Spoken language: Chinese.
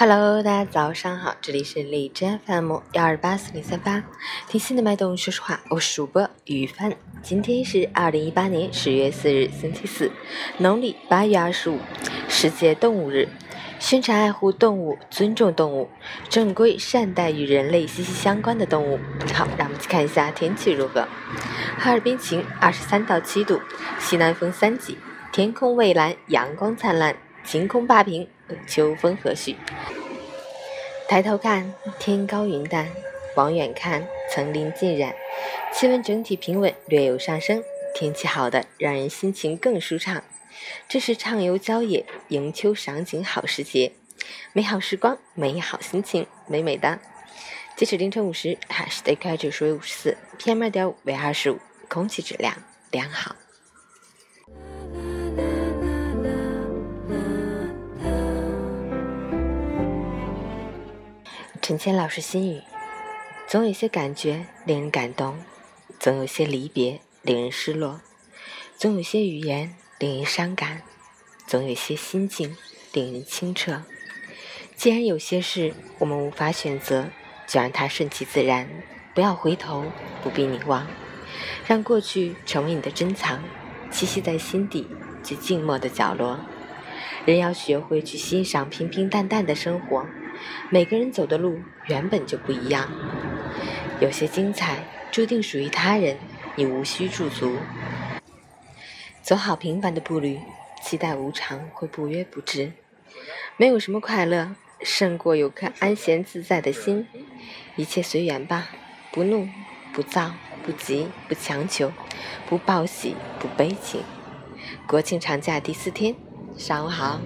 Hello，大家早上好，这里是荔枝 FM 幺二八四零三八，听心的脉动，说实话，我是主播雨帆。今天是二零一八年十月四日，星期四，农历八月二十五，世界动物日，宣传爱护动物，尊重动物，正规善待与人类息息相关的动物。好，让我们去看一下天气如何。哈尔滨晴，二十三到七度，西南风三级，天空蔚蓝，阳光灿烂，晴空霸屏。秋风和煦，抬头看天高云淡，往远看层林尽染，气温整体平稳，略有上升，天气好的让人心情更舒畅。这是畅游郊野、迎秋赏景好时节，美好时光，美好心情，美美的。截止凌晨五时，海市 DAY 指数为五十四，PM 二点五为二十五，空气质量良好。陈谦老师心语：总有些感觉令人感动，总有些离别令人失落，总有些语言令人伤感，总有些心境令人清澈。既然有些事我们无法选择，就让它顺其自然，不要回头，不必凝望，让过去成为你的珍藏，栖息在心底最静默的角落。人要学会去欣赏平平淡淡的生活。每个人走的路原本就不一样，有些精彩注定属于他人，你无需驻足。走好平凡的步履，期待无常会不约不至。没有什么快乐胜过有颗安闲自在的心，一切随缘吧，不怒不躁不急不强求，不报喜不悲情。国庆长假第四天，上午好。